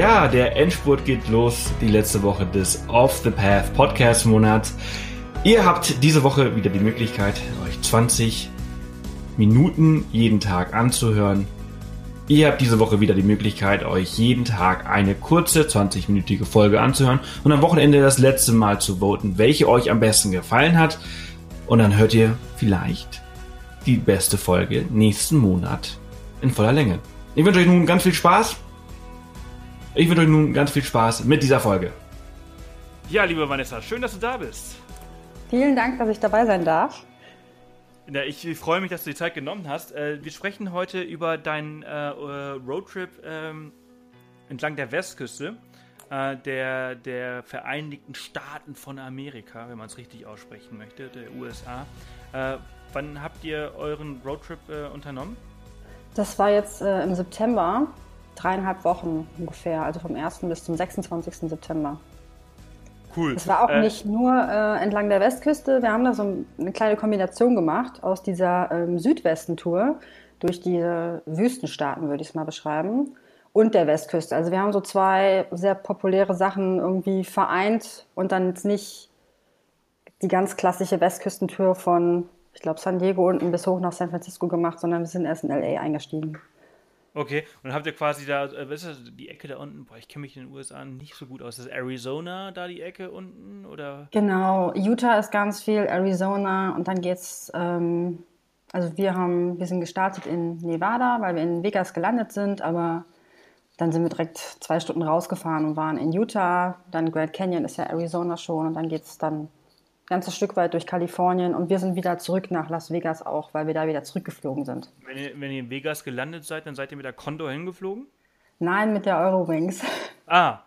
Ja, der Endspurt geht los, die letzte Woche des Off the Path Podcast Monats. Ihr habt diese Woche wieder die Möglichkeit, euch 20 Minuten jeden Tag anzuhören. Ihr habt diese Woche wieder die Möglichkeit, euch jeden Tag eine kurze 20-minütige Folge anzuhören und am Wochenende das letzte Mal zu voten, welche euch am besten gefallen hat. Und dann hört ihr vielleicht die beste Folge nächsten Monat in voller Länge. Ich wünsche euch nun ganz viel Spaß ich wünsche euch nun ganz viel Spaß mit dieser Folge. Ja, liebe Vanessa, schön, dass du da bist. Vielen Dank, dass ich dabei sein darf. Ja, ich freue mich, dass du die Zeit genommen hast. Äh, wir sprechen heute über deinen äh, Roadtrip ähm, entlang der Westküste äh, der, der Vereinigten Staaten von Amerika, wenn man es richtig aussprechen möchte, der USA. wann habt ihr euren Roadtrip unternommen? Das war jetzt im September dreieinhalb Wochen ungefähr, also vom 1. bis zum 26. September. Cool. Es war auch äh, nicht nur äh, entlang der Westküste, wir haben da so eine kleine Kombination gemacht aus dieser ähm, Südwesten-Tour durch die Wüstenstaaten, würde ich es mal beschreiben, und der Westküste. Also wir haben so zwei sehr populäre Sachen irgendwie vereint und dann jetzt nicht die ganz klassische Westküstentour von, ich glaube, San Diego unten bis hoch nach San Francisco gemacht, sondern wir sind erst in LA eingestiegen. Okay, und habt ihr quasi da, äh, was ist das, die Ecke da unten? Boah, ich kenne mich in den USA nicht so gut aus. Ist Arizona da die Ecke unten? Oder? Genau, Utah ist ganz viel, Arizona und dann geht's, ähm, also wir haben, wir sind gestartet in Nevada, weil wir in Vegas gelandet sind, aber dann sind wir direkt zwei Stunden rausgefahren und waren in Utah. Dann Grand Canyon ist ja Arizona schon und dann geht's dann ganzes Stück weit durch Kalifornien und wir sind wieder zurück nach Las Vegas auch, weil wir da wieder zurückgeflogen sind. Wenn ihr, wenn ihr in Vegas gelandet seid, dann seid ihr mit der Condor hingeflogen? Nein, mit der Eurowings. Ah.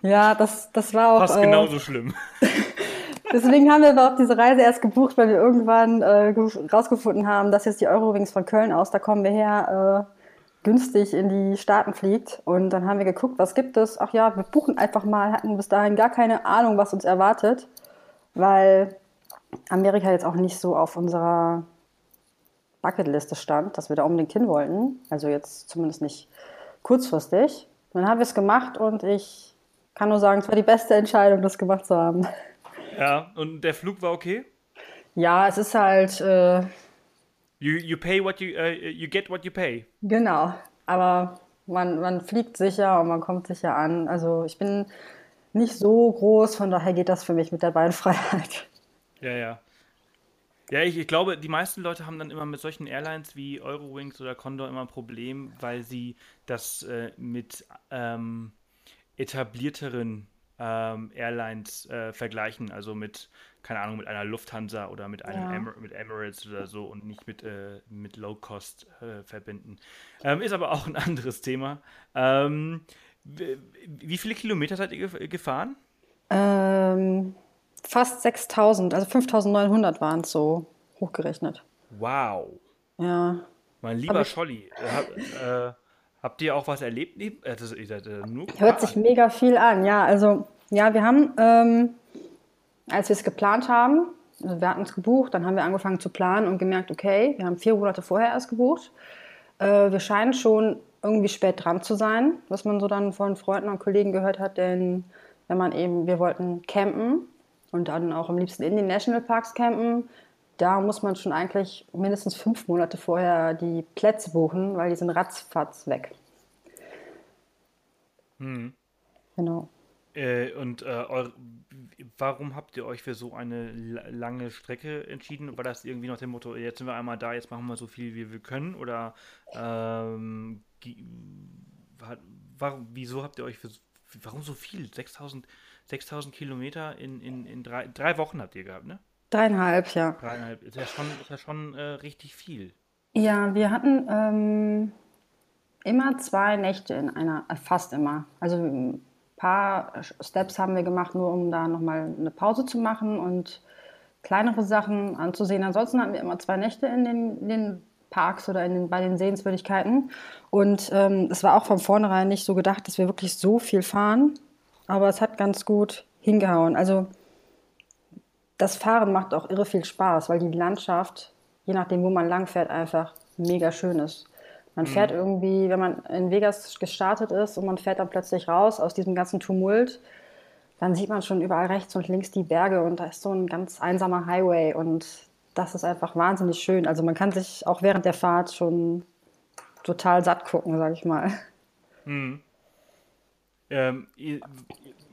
Ja, das, das war auch. Fast äh, genauso schlimm. Deswegen haben wir aber auch diese Reise erst gebucht, weil wir irgendwann äh, rausgefunden haben, dass jetzt die Eurowings von Köln aus, da kommen wir her, äh, günstig in die Staaten fliegt. Und dann haben wir geguckt, was gibt es? Ach ja, wir buchen einfach mal, hatten bis dahin gar keine Ahnung, was uns erwartet weil Amerika jetzt auch nicht so auf unserer Bucketliste stand, dass wir da unbedingt hin wollten. Also jetzt zumindest nicht kurzfristig. Dann haben wir es gemacht und ich kann nur sagen, es war die beste Entscheidung, das gemacht zu haben. Ja, und der Flug war okay? Ja, es ist halt. Äh, you, you pay what you, uh, you get what you pay. Genau, aber man, man fliegt sicher und man kommt sicher an. Also ich bin nicht so groß, von daher geht das für mich mit der Beinfreiheit. Ja, ja. Ja, ich, ich, glaube, die meisten Leute haben dann immer mit solchen Airlines wie Eurowings oder Condor immer ein Problem, weil sie das äh, mit ähm, etablierteren ähm, Airlines äh, vergleichen, also mit, keine Ahnung, mit einer Lufthansa oder mit einem ja. Emir mit Emirates oder so und nicht mit, äh, mit Low Cost äh, verbinden. Ähm, ist aber auch ein anderes Thema. Wie viele Kilometer seid ihr gefahren? Ähm, fast 6000, also 5900 waren es so hochgerechnet. Wow. Ja. Mein lieber Scholli, äh, äh, habt ihr auch was erlebt? Das, ihr seid, äh, nur Hört sich mega viel an, ja. Also, ja, wir haben, ähm, als wir es geplant haben, also wir hatten es gebucht, dann haben wir angefangen zu planen und gemerkt, okay, wir haben vier Monate vorher erst gebucht. Äh, wir scheinen schon irgendwie spät dran zu sein, was man so dann von Freunden und Kollegen gehört hat, denn wenn man eben, wir wollten campen und dann auch am liebsten in den Nationalparks campen, da muss man schon eigentlich mindestens fünf Monate vorher die Plätze buchen, weil die sind ratzfatz weg. Hm. Genau. Äh, und äh, warum habt ihr euch für so eine lange Strecke entschieden? War das irgendwie nach dem Motto, jetzt sind wir einmal da, jetzt machen wir so viel, wie wir können? Oder ähm, warum, wieso habt ihr euch für, warum so viel? 6000, 6000 Kilometer in, in, in drei, drei Wochen habt ihr gehabt, ne? Dreieinhalb, ja. Dreieinhalb, ist ja schon, ist ja schon äh, richtig viel. Ja, wir hatten ähm, immer zwei Nächte in einer, äh, fast immer. Also paar Steps haben wir gemacht, nur um da nochmal eine Pause zu machen und kleinere Sachen anzusehen. Ansonsten hatten wir immer zwei Nächte in den, in den Parks oder in den, bei den Sehenswürdigkeiten. Und ähm, es war auch von vornherein nicht so gedacht, dass wir wirklich so viel fahren. Aber es hat ganz gut hingehauen. Also das Fahren macht auch irre viel Spaß, weil die Landschaft, je nachdem, wo man lang fährt, einfach mega schön ist. Man fährt mhm. irgendwie, wenn man in Vegas gestartet ist und man fährt dann plötzlich raus aus diesem ganzen Tumult, dann sieht man schon überall rechts und links die Berge und da ist so ein ganz einsamer Highway und das ist einfach wahnsinnig schön. Also man kann sich auch während der Fahrt schon total satt gucken, sag ich mal. Mhm. Ähm, ihr,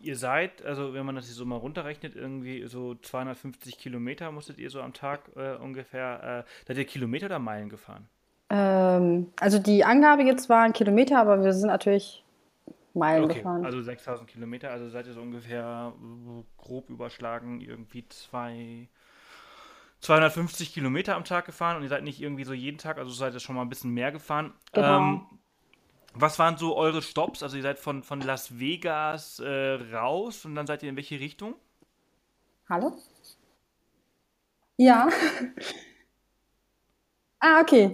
ihr, seid, also wenn man das so mal runterrechnet, irgendwie so 250 Kilometer musstet ihr so am Tag äh, ungefähr, äh, seid ihr Kilometer oder Meilen gefahren? Ähm, also die Angabe jetzt waren Kilometer, aber wir sind natürlich Meilen okay, gefahren. Also 6000 Kilometer, also seid ihr so ungefähr grob überschlagen irgendwie zwei, 250 Kilometer am Tag gefahren und ihr seid nicht irgendwie so jeden Tag, also seid ihr schon mal ein bisschen mehr gefahren. Genau. Ähm, was waren so eure Stops? Also ihr seid von, von Las Vegas äh, raus und dann seid ihr in welche Richtung? Hallo? Ja. ah, okay.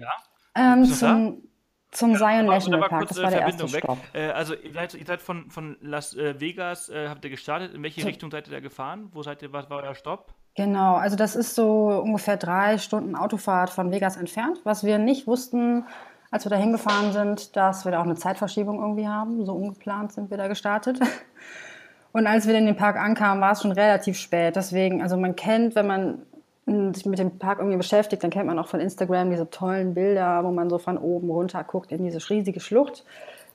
Ja. Ähm, zum, zum Zion National Park, das war der Verbindung erste Stopp. Äh, also ihr seid, ihr seid, von, von Las äh, Vegas, äh, habt ihr gestartet. In welche so. Richtung seid ihr da gefahren? Wo seid ihr, was war euer Stopp? Genau, also das ist so ungefähr drei Stunden Autofahrt von Vegas entfernt. Was wir nicht wussten, als wir da hingefahren sind, dass wir da auch eine Zeitverschiebung irgendwie haben. So ungeplant sind wir da gestartet. Und als wir in den Park ankamen, war es schon relativ spät. Deswegen, also man kennt, wenn man sich mit dem Park irgendwie beschäftigt, dann kennt man auch von Instagram diese tollen Bilder, wo man so von oben runter guckt in diese riesige Schlucht.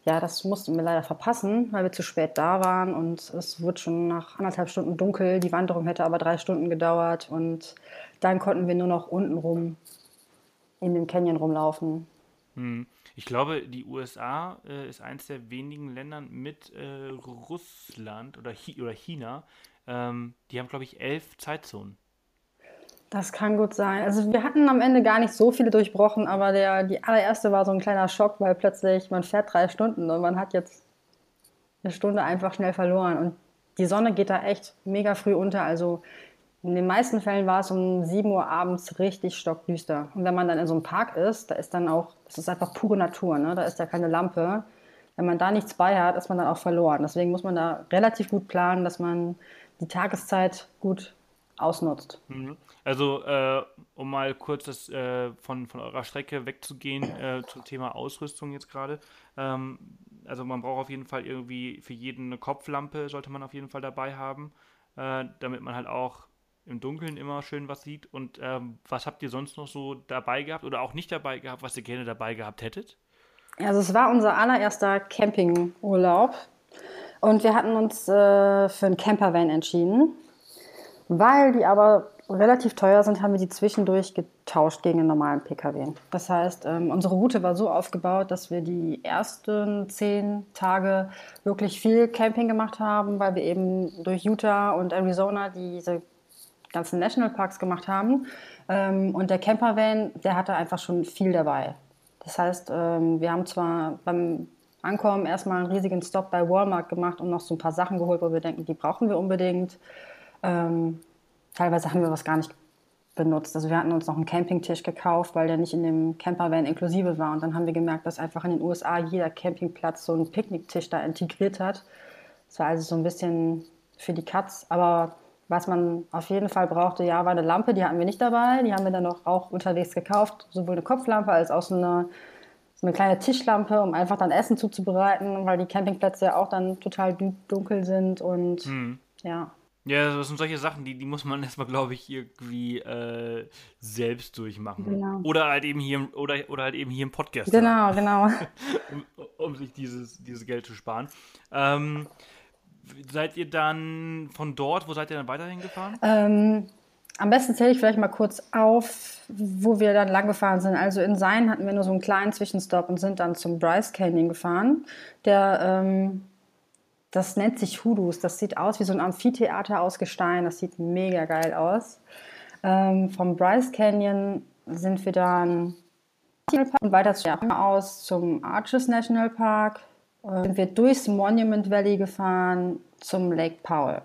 Ja, das mussten wir leider verpassen, weil wir zu spät da waren und es wurde schon nach anderthalb Stunden dunkel. Die Wanderung hätte aber drei Stunden gedauert und dann konnten wir nur noch unten rum in dem Canyon rumlaufen. Hm. Ich glaube, die USA äh, ist eines der wenigen Länder mit äh, Russland oder, Chi oder China. Ähm, die haben, glaube ich, elf Zeitzonen. Das kann gut sein. Also wir hatten am Ende gar nicht so viele durchbrochen, aber der, die allererste war so ein kleiner Schock, weil plötzlich man fährt drei Stunden und man hat jetzt eine Stunde einfach schnell verloren. Und die Sonne geht da echt mega früh unter. Also in den meisten Fällen war es um 7 Uhr abends richtig stockdüster. Und wenn man dann in so einem Park ist, da ist dann auch, das ist einfach pure Natur, ne? da ist ja keine Lampe. Wenn man da nichts bei hat, ist man dann auch verloren. Deswegen muss man da relativ gut planen, dass man die Tageszeit gut ausnutzt. Mhm. Also, äh, um mal kurz das, äh, von, von eurer Strecke wegzugehen äh, zum Thema Ausrüstung jetzt gerade. Ähm, also, man braucht auf jeden Fall irgendwie für jeden eine Kopflampe, sollte man auf jeden Fall dabei haben, äh, damit man halt auch im Dunkeln immer schön was sieht. Und ähm, was habt ihr sonst noch so dabei gehabt oder auch nicht dabei gehabt, was ihr gerne dabei gehabt hättet? Also, es war unser allererster Campingurlaub. Und wir hatten uns äh, für einen Campervan entschieden. Weil die aber relativ teuer sind, haben wir die zwischendurch getauscht gegen einen normalen Pkw. Das heißt, ähm, unsere Route war so aufgebaut, dass wir die ersten zehn Tage wirklich viel Camping gemacht haben, weil wir eben durch Utah und Arizona diese ganzen Nationalparks gemacht haben. Ähm, und der Campervan, der hatte einfach schon viel dabei. Das heißt, ähm, wir haben zwar beim Ankommen erstmal einen riesigen Stop bei Walmart gemacht und noch so ein paar Sachen geholt, wo wir denken, die brauchen wir unbedingt. Ähm, teilweise haben wir was gar nicht benutzt. Also wir hatten uns noch einen Campingtisch gekauft, weil der nicht in dem Campervan inklusive war. Und dann haben wir gemerkt, dass einfach in den USA jeder Campingplatz so einen Picknicktisch da integriert hat. Das war also so ein bisschen für die Katz. Aber was man auf jeden Fall brauchte, ja, war eine Lampe. Die hatten wir nicht dabei. Die haben wir dann noch auch unterwegs gekauft. Sowohl eine Kopflampe als auch so eine, so eine kleine Tischlampe, um einfach dann Essen zuzubereiten, weil die Campingplätze ja auch dann total dunkel sind. Und mhm. ja, ja, das sind solche Sachen, die, die muss man erstmal, glaube ich, irgendwie äh, selbst durchmachen. Genau. Oder halt eben hier oder, oder halt eben hier im Podcast. Genau, genau. um, um, sich dieses, dieses Geld zu sparen. Ähm, seid ihr dann von dort, wo seid ihr dann weiterhin gefahren? Ähm, am besten zähle ich vielleicht mal kurz auf, wo wir dann lang gefahren sind. Also in Sein hatten wir nur so einen kleinen Zwischenstopp und sind dann zum Bryce Canyon gefahren. Der ähm, das nennt sich Hudus. Das sieht aus wie so ein Amphitheater aus Gestein. Das sieht mega geil aus. Ähm, vom Bryce Canyon sind wir dann und weiter aus zum Arches National Park. Äh, sind wir durchs Monument Valley gefahren zum Lake Powell.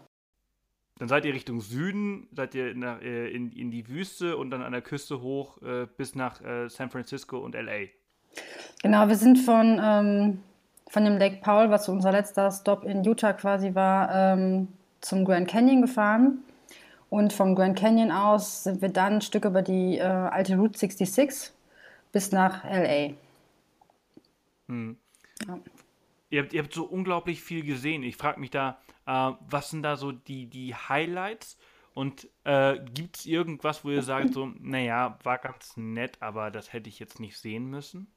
Dann seid ihr Richtung Süden, seid ihr in, äh, in, in die Wüste und dann an der Küste hoch äh, bis nach äh, San Francisco und LA. Genau, wir sind von ähm, von dem Lake Powell, was unser letzter Stop in Utah quasi war, ähm, zum Grand Canyon gefahren. Und vom Grand Canyon aus sind wir dann ein Stück über die äh, alte Route 66 bis nach LA. Hm. Ja. Ihr, habt, ihr habt so unglaublich viel gesehen. Ich frage mich da, äh, was sind da so die, die Highlights? Und äh, gibt es irgendwas, wo ihr sagt, so, naja, war ganz nett, aber das hätte ich jetzt nicht sehen müssen?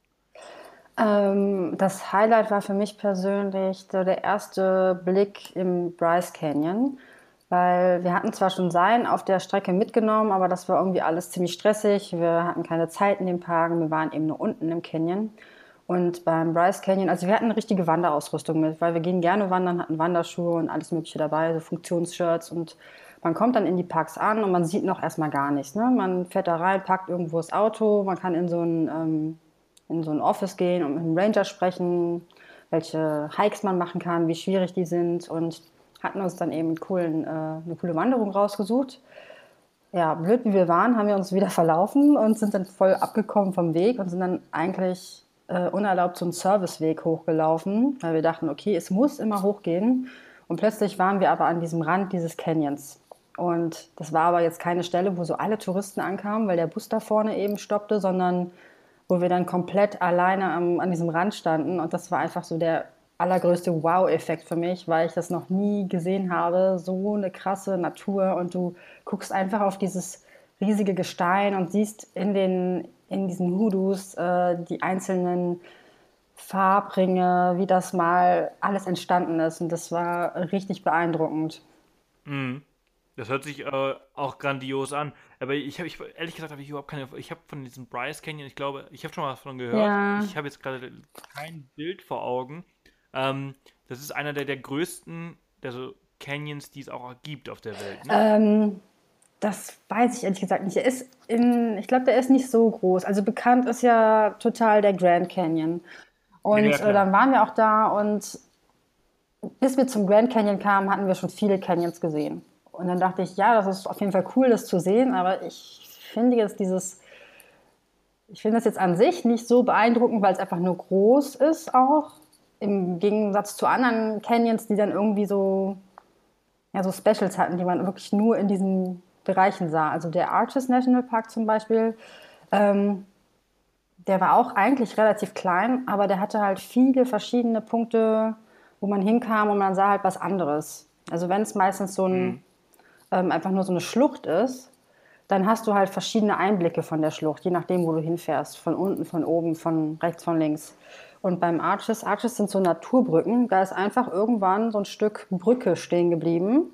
Ähm, das Highlight war für mich persönlich so der erste Blick im Bryce Canyon, weil wir hatten zwar schon Sein auf der Strecke mitgenommen, aber das war irgendwie alles ziemlich stressig. Wir hatten keine Zeit in den Parken, wir waren eben nur unten im Canyon. Und beim Bryce Canyon, also wir hatten eine richtige Wanderausrüstung mit, weil wir gehen gerne wandern, hatten Wanderschuhe und alles Mögliche dabei, so Funktionsshirts und man kommt dann in die Parks an und man sieht noch erstmal gar nichts. Ne? Man fährt da rein, packt irgendwo das Auto, man kann in so ein, ähm, in so ein Office gehen und mit dem Ranger sprechen, welche Hikes man machen kann, wie schwierig die sind und hatten uns dann eben coolen, äh, eine coole Wanderung rausgesucht. Ja, blöd wie wir waren, haben wir uns wieder verlaufen und sind dann voll abgekommen vom Weg und sind dann eigentlich äh, unerlaubt so einen Serviceweg hochgelaufen, weil wir dachten, okay, es muss immer hochgehen. Und plötzlich waren wir aber an diesem Rand dieses Canyons. Und das war aber jetzt keine Stelle, wo so alle Touristen ankamen, weil der Bus da vorne eben stoppte, sondern wo wir dann komplett alleine am, an diesem Rand standen. Und das war einfach so der allergrößte Wow-Effekt für mich, weil ich das noch nie gesehen habe. So eine krasse Natur und du guckst einfach auf dieses riesige Gestein und siehst in den, in diesen Hudus äh, die einzelnen Farbringe, wie das mal alles entstanden ist. Und das war richtig beeindruckend. Mhm. Das hört sich äh, auch grandios an. Aber ich habe, ich, ehrlich gesagt, habe ich überhaupt keine. Ich habe von diesem Bryce Canyon, ich glaube, ich habe schon mal davon gehört. Ja. Ich habe jetzt gerade kein Bild vor Augen. Ähm, das ist einer der, der größten der so Canyons, die es auch gibt auf der Welt. Ne? Ähm, das weiß ich ehrlich gesagt nicht. Er ist in, ich glaube, der ist nicht so groß. Also bekannt ist ja total der Grand Canyon. Und ja, äh, dann waren wir auch da und bis wir zum Grand Canyon kamen, hatten wir schon viele Canyons gesehen. Und dann dachte ich, ja, das ist auf jeden Fall cool, das zu sehen, aber ich finde jetzt dieses, ich finde das jetzt an sich nicht so beeindruckend, weil es einfach nur groß ist auch. Im Gegensatz zu anderen Canyons, die dann irgendwie so, ja, so Specials hatten, die man wirklich nur in diesen Bereichen sah. Also der Arches National Park zum Beispiel, ähm, der war auch eigentlich relativ klein, aber der hatte halt viele verschiedene Punkte, wo man hinkam und man sah halt was anderes. Also wenn es meistens so ein, mhm. Ähm, einfach nur so eine Schlucht ist, dann hast du halt verschiedene Einblicke von der Schlucht, je nachdem, wo du hinfährst. Von unten, von oben, von rechts, von links. Und beim Arches, Arches sind so Naturbrücken, da ist einfach irgendwann so ein Stück Brücke stehen geblieben.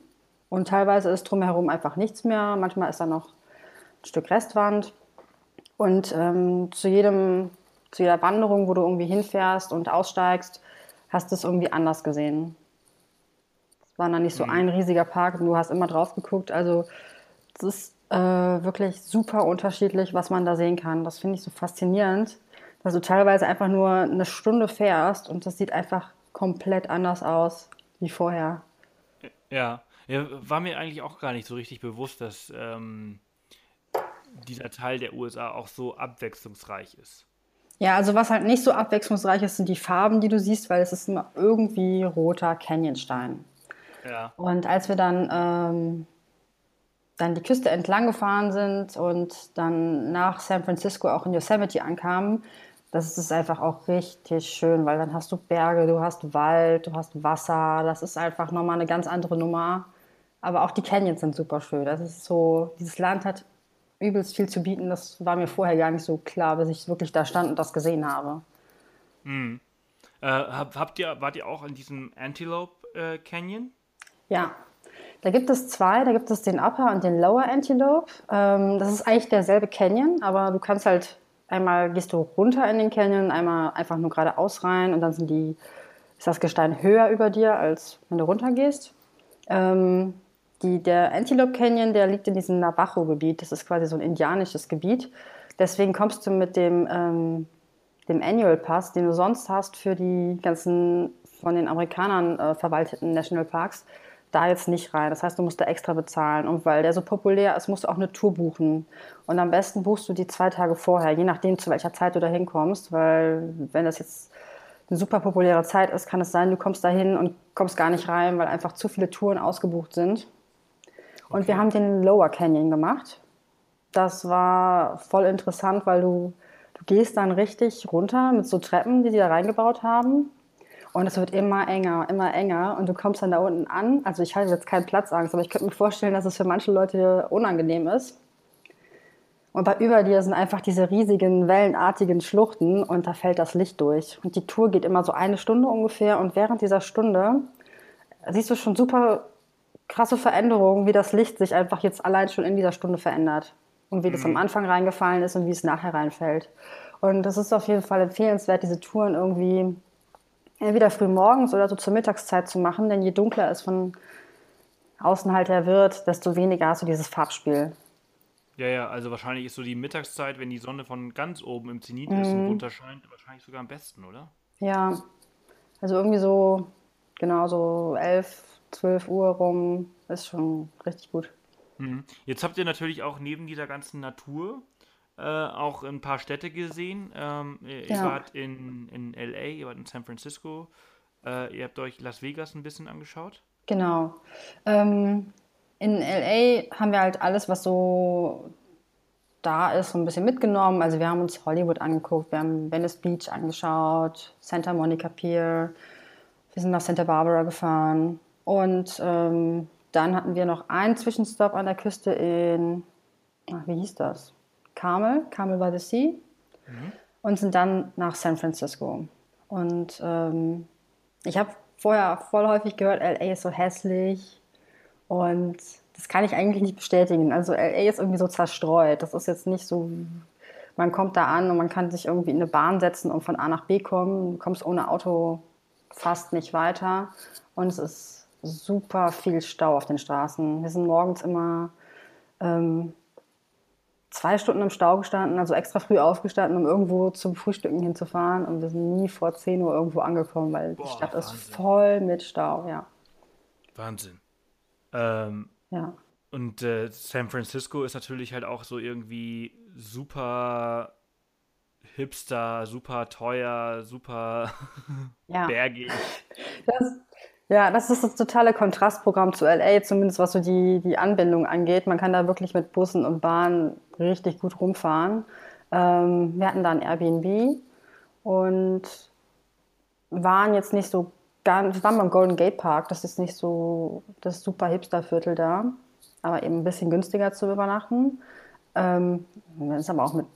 Und teilweise ist drumherum einfach nichts mehr. Manchmal ist da noch ein Stück Restwand. Und ähm, zu, jedem, zu jeder Wanderung, wo du irgendwie hinfährst und aussteigst, hast du es irgendwie anders gesehen. Es war dann nicht so mhm. ein riesiger Park und du hast immer drauf geguckt. Also es ist äh, wirklich super unterschiedlich, was man da sehen kann. Das finde ich so faszinierend, dass du teilweise einfach nur eine Stunde fährst und das sieht einfach komplett anders aus wie vorher. Ja, ja, war mir eigentlich auch gar nicht so richtig bewusst, dass ähm, dieser Teil der USA auch so abwechslungsreich ist. Ja, also was halt nicht so abwechslungsreich ist, sind die Farben, die du siehst, weil es ist immer irgendwie roter Canyonstein. Ja. Und als wir dann, ähm, dann die Küste entlang gefahren sind und dann nach San Francisco auch in Yosemite ankamen, das ist einfach auch richtig schön, weil dann hast du Berge, du hast Wald, du hast Wasser. Das ist einfach nochmal eine ganz andere Nummer. Aber auch die Canyons sind super schön. Das ist so, dieses Land hat übelst viel zu bieten. Das war mir vorher gar nicht so klar, bis ich wirklich da stand und das gesehen habe. Hm. Äh, habt ihr, wart ihr auch in diesem Antelope äh, Canyon? Ja, da gibt es zwei. Da gibt es den Upper und den Lower Antelope. Ähm, das ist eigentlich derselbe Canyon, aber du kannst halt einmal gehst du runter in den Canyon, einmal einfach nur geradeaus rein und dann sind die, ist das Gestein höher über dir, als wenn du runtergehst. Ähm, die, der Antelope Canyon, der liegt in diesem Navajo-Gebiet. Das ist quasi so ein indianisches Gebiet. Deswegen kommst du mit dem, ähm, dem Annual Pass, den du sonst hast für die ganzen von den Amerikanern äh, verwalteten Nationalparks, da jetzt nicht rein. Das heißt, du musst da extra bezahlen. Und weil der so populär ist, musst du auch eine Tour buchen. Und am besten buchst du die zwei Tage vorher, je nachdem, zu welcher Zeit du da hinkommst. Weil wenn das jetzt eine super populäre Zeit ist, kann es sein, du kommst da hin und kommst gar nicht rein, weil einfach zu viele Touren ausgebucht sind. Und okay. wir haben den Lower Canyon gemacht. Das war voll interessant, weil du, du gehst dann richtig runter mit so Treppen, die sie da reingebaut haben. Und es wird immer enger, immer enger. Und du kommst dann da unten an. Also ich hatte jetzt keinen Platzangst, aber ich könnte mir vorstellen, dass es für manche Leute unangenehm ist. Und bei über dir sind einfach diese riesigen, wellenartigen Schluchten und da fällt das Licht durch. Und die Tour geht immer so eine Stunde ungefähr. Und während dieser Stunde siehst du schon super krasse Veränderungen, wie das Licht sich einfach jetzt allein schon in dieser Stunde verändert. Und wie das am mhm. Anfang reingefallen ist und wie es nachher reinfällt. Und das ist auf jeden Fall empfehlenswert, diese Touren irgendwie entweder früh morgens oder so zur Mittagszeit zu machen, denn je dunkler es von außen halt her wird, desto weniger hast du dieses Farbspiel. Ja, ja, also wahrscheinlich ist so die Mittagszeit, wenn die Sonne von ganz oben im Zenit mhm. ist und mhm. runterscheint, wahrscheinlich sogar am besten, oder? Ja, also irgendwie so, genau, so 11, 12 Uhr rum ist schon richtig gut. Mhm. Jetzt habt ihr natürlich auch neben dieser ganzen Natur äh, auch ein paar Städte gesehen. Ähm, ihr, ja. wart in, in LA, ihr wart in San Francisco, äh, ihr habt euch Las Vegas ein bisschen angeschaut. Genau. Ähm, in LA haben wir halt alles, was so da ist, so ein bisschen mitgenommen. Also wir haben uns Hollywood angeguckt, wir haben Venice Beach angeschaut, Santa Monica Pier, wir sind nach Santa Barbara gefahren und ähm, dann hatten wir noch einen Zwischenstopp an der Küste in, ach, wie hieß das? Carmel, Carmel by the Sea mhm. und sind dann nach San Francisco. Und ähm, ich habe vorher voll häufig gehört, LA ist so hässlich, und das kann ich eigentlich nicht bestätigen. Also LA ist irgendwie so zerstreut. Das ist jetzt nicht so, man kommt da an und man kann sich irgendwie in eine Bahn setzen und von A nach B kommen. Du kommst ohne Auto fast nicht weiter. Und es ist super viel Stau auf den Straßen. Wir sind morgens immer ähm, zwei Stunden im Stau gestanden, also extra früh aufgestanden, um irgendwo zum Frühstücken hinzufahren. Und wir sind nie vor 10 Uhr irgendwo angekommen, weil Boah, die Stadt Wahnsinn. ist voll mit Stau, ja. Wahnsinn. Ähm, ja. Und äh, San Francisco ist natürlich halt auch so irgendwie super hipster, super teuer, super ja. bergig. Das, ja, das ist das totale Kontrastprogramm zu LA, zumindest was so die, die Anbindung angeht. Man kann da wirklich mit Bussen und Bahnen richtig gut rumfahren. Ähm, wir hatten da ein Airbnb und waren jetzt nicht so ganz, wir waren beim Golden Gate Park, das ist nicht so das super Hipster-Viertel da, aber eben ein bisschen günstiger zu übernachten. Ähm, das ist aber auch mit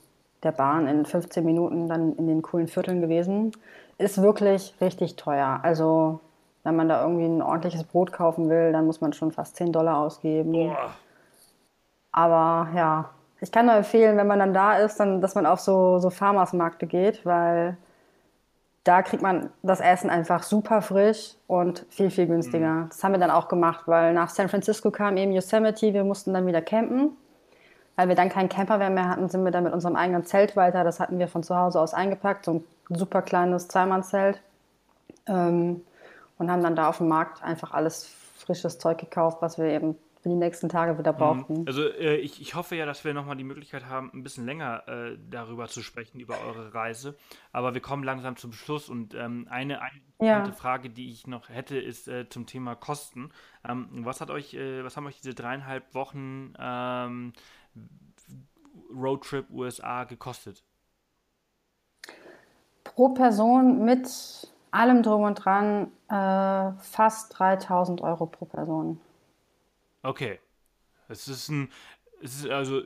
der Bahn in 15 Minuten dann in den coolen Vierteln gewesen. Ist wirklich richtig teuer. Also, wenn man da irgendwie ein ordentliches Brot kaufen will, dann muss man schon fast 10 Dollar ausgeben. Boah. Aber ja, ich kann nur empfehlen, wenn man dann da ist, dann, dass man auf so, so Farmersmärkte geht, weil da kriegt man das Essen einfach super frisch und viel, viel günstiger. Mhm. Das haben wir dann auch gemacht, weil nach San Francisco kam eben Yosemite, wir mussten dann wieder campen. Weil wir dann keinen Camper mehr hatten, sind wir dann mit unserem eigenen Zelt weiter. Das hatten wir von zu Hause aus eingepackt, so ein super kleines Zweimannzelt. Ähm, und haben dann da auf dem Markt einfach alles frisches Zeug gekauft, was wir eben für die nächsten Tage wieder mhm. brauchten. Also äh, ich, ich hoffe ja, dass wir nochmal die Möglichkeit haben, ein bisschen länger äh, darüber zu sprechen, über eure Reise. Aber wir kommen langsam zum Schluss und ähm, eine, eine ja. Frage, die ich noch hätte, ist äh, zum Thema Kosten. Ähm, was hat euch, äh, was haben euch diese dreieinhalb Wochen ähm, Roadtrip USA gekostet? Pro Person mit allem drum und dran äh, fast 3000 Euro pro Person. Okay. Es ist ein, es ist also,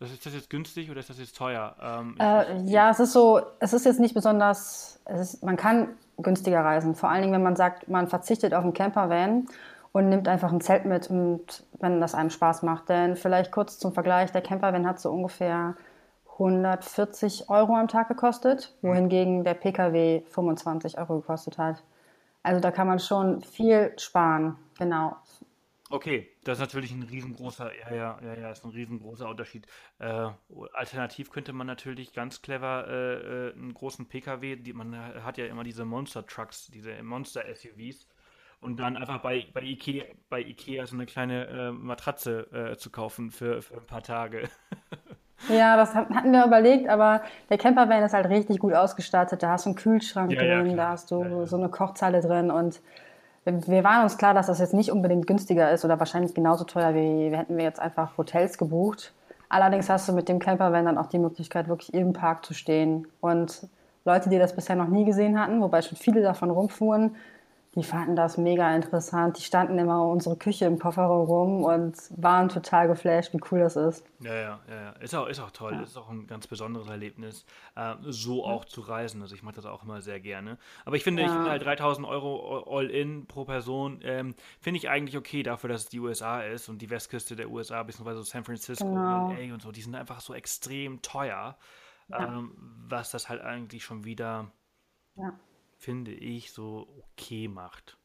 ist das jetzt günstig oder ist das jetzt teuer? Ähm, äh, ja, es ist so, es ist jetzt nicht besonders, ist, man kann günstiger reisen. Vor allen Dingen, wenn man sagt, man verzichtet auf einen Campervan und nimmt einfach ein Zelt mit und wenn das einem Spaß macht. Denn vielleicht kurz zum Vergleich, der Campervan hat so ungefähr 140 Euro am Tag gekostet, hm. wohingegen der Pkw 25 Euro gekostet hat. Also da kann man schon viel sparen. Genau. Okay, das ist natürlich ein riesengroßer, ja, ja, ja, ja, ist ein riesengroßer Unterschied. Äh, alternativ könnte man natürlich ganz clever äh, äh einen großen PKW, die, man hat ja immer diese Monster Trucks, diese Monster SUVs, und dann einfach bei, bei, Ikea, bei Ikea so eine kleine äh, Matratze äh, zu kaufen für, für ein paar Tage. Ja, das hatten wir überlegt, aber der Campervan ist halt richtig gut ausgestattet. Da hast du einen Kühlschrank ja, drin, ja, da hast du ja, so eine Kochzeile drin und wir waren uns klar, dass das jetzt nicht unbedingt günstiger ist oder wahrscheinlich genauso teuer wie wir hätten wir jetzt einfach Hotels gebucht. Allerdings hast du mit dem Campervan dann auch die Möglichkeit, wirklich im Park zu stehen. Und Leute, die das bisher noch nie gesehen hatten, wobei schon viele davon rumfuhren, die fanden das mega interessant. Die standen immer in unserer Küche im Kofferraum rum und waren total geflasht, wie cool das ist. Ja, ja, ja. Ist auch, ist auch toll. Ja. Ist auch ein ganz besonderes Erlebnis, äh, so auch zu reisen. Also ich mache das auch immer sehr gerne. Aber ich finde, ja. ich finde halt 3000 Euro All-In pro Person, ähm, finde ich eigentlich okay dafür, dass es die USA ist und die Westküste der USA, beziehungsweise San Francisco genau. und LA und so, die sind einfach so extrem teuer, ja. ähm, was das halt eigentlich schon wieder ja finde ich, so okay macht.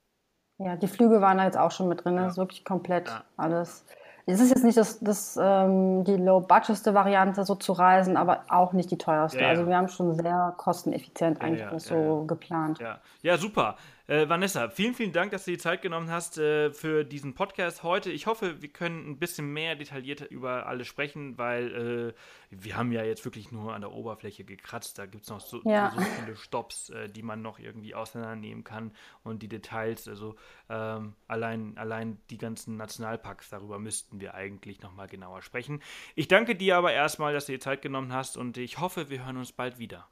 Ja, die Flüge waren da jetzt auch schon mit drin. Ja. Das ist wirklich komplett ja. alles. Es ist jetzt nicht das, das, ähm, die low-budgetste Variante, so zu reisen, aber auch nicht die teuerste. Ja, also wir haben schon sehr kosteneffizient eigentlich so geplant. Ja, ja super. Äh, Vanessa, vielen, vielen Dank, dass du die Zeit genommen hast äh, für diesen Podcast heute. Ich hoffe, wir können ein bisschen mehr detaillierter über alles sprechen, weil äh, wir haben ja jetzt wirklich nur an der Oberfläche gekratzt. Da gibt es noch so, ja. so, viele Stops, äh, die man noch irgendwie auseinandernehmen kann und die Details. Also ähm, allein, allein die ganzen Nationalparks, darüber müssten wir eigentlich nochmal genauer sprechen. Ich danke dir aber erstmal, dass du dir Zeit genommen hast und ich hoffe, wir hören uns bald wieder.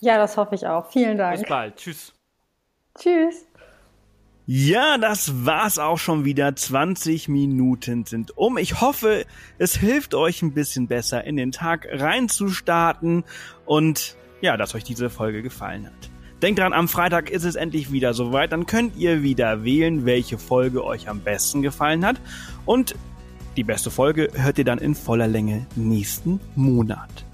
Ja, das hoffe ich auch. Vielen Dank. Bis bald. Tschüss. Tschüss. Ja, das war's auch schon wieder. 20 Minuten sind um. Ich hoffe, es hilft euch ein bisschen besser in den Tag reinzustarten und ja, dass euch diese Folge gefallen hat. Denkt dran, am Freitag ist es endlich wieder soweit. Dann könnt ihr wieder wählen, welche Folge euch am besten gefallen hat. Und die beste Folge hört ihr dann in voller Länge nächsten Monat.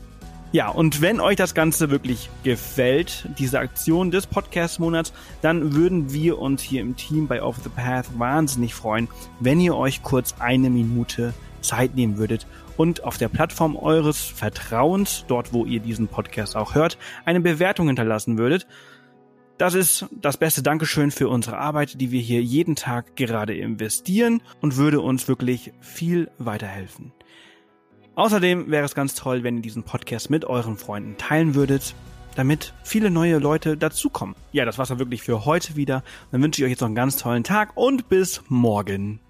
Ja, und wenn euch das Ganze wirklich gefällt, diese Aktion des Podcast-Monats, dann würden wir uns hier im Team bei Off the Path wahnsinnig freuen, wenn ihr euch kurz eine Minute Zeit nehmen würdet und auf der Plattform eures Vertrauens, dort wo ihr diesen Podcast auch hört, eine Bewertung hinterlassen würdet. Das ist das beste Dankeschön für unsere Arbeit, die wir hier jeden Tag gerade investieren und würde uns wirklich viel weiterhelfen. Außerdem wäre es ganz toll, wenn ihr diesen Podcast mit euren Freunden teilen würdet, damit viele neue Leute dazukommen. Ja, das war's dann wirklich für heute wieder. Dann wünsche ich euch jetzt noch einen ganz tollen Tag und bis morgen.